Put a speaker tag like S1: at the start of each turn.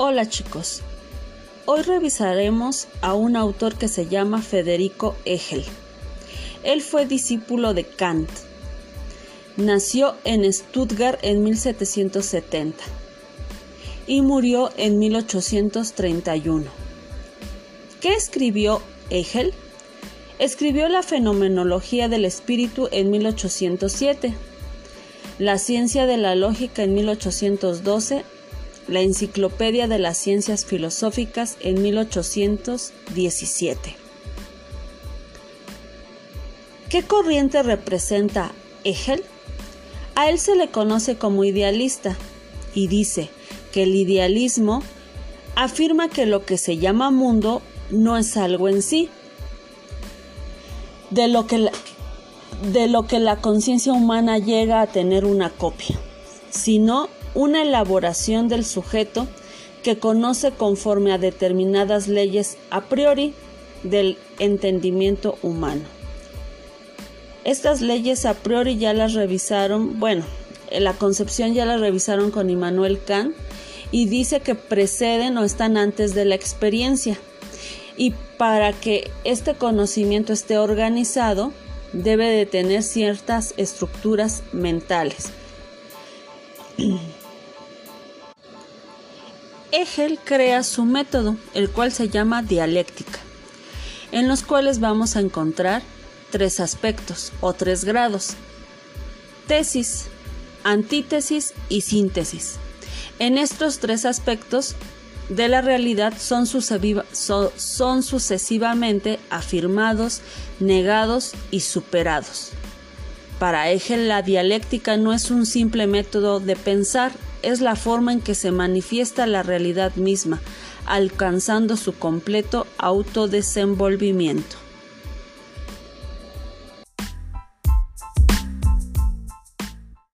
S1: Hola chicos, hoy revisaremos a un autor que se llama Federico Hegel. Él fue discípulo de Kant. Nació en Stuttgart en 1770 y murió en 1831. ¿Qué escribió Hegel? Escribió la Fenomenología del Espíritu en 1807, la Ciencia de la Lógica en 1812 la Enciclopedia de las Ciencias Filosóficas en 1817. ¿Qué corriente representa Hegel? A él se le conoce como idealista y dice que el idealismo afirma que lo que se llama mundo no es algo en sí, de lo que la, de lo que la conciencia humana llega a tener una copia, sino una elaboración del sujeto que conoce conforme a determinadas leyes a priori del entendimiento humano. Estas leyes a priori ya las revisaron, bueno, la concepción ya la revisaron con Immanuel Kant y dice que preceden o están antes de la experiencia. Y para que este conocimiento esté organizado, debe de tener ciertas estructuras mentales. Hegel crea su método, el cual se llama dialéctica, en los cuales vamos a encontrar tres aspectos o tres grados. Tesis, antítesis y síntesis. En estos tres aspectos de la realidad son, sucesivamente afirmados, negados y superados. Para Hegel la dialéctica no es un simple método de pensar, es la forma en que se manifiesta la realidad misma, alcanzando su completo autodesenvolvimiento.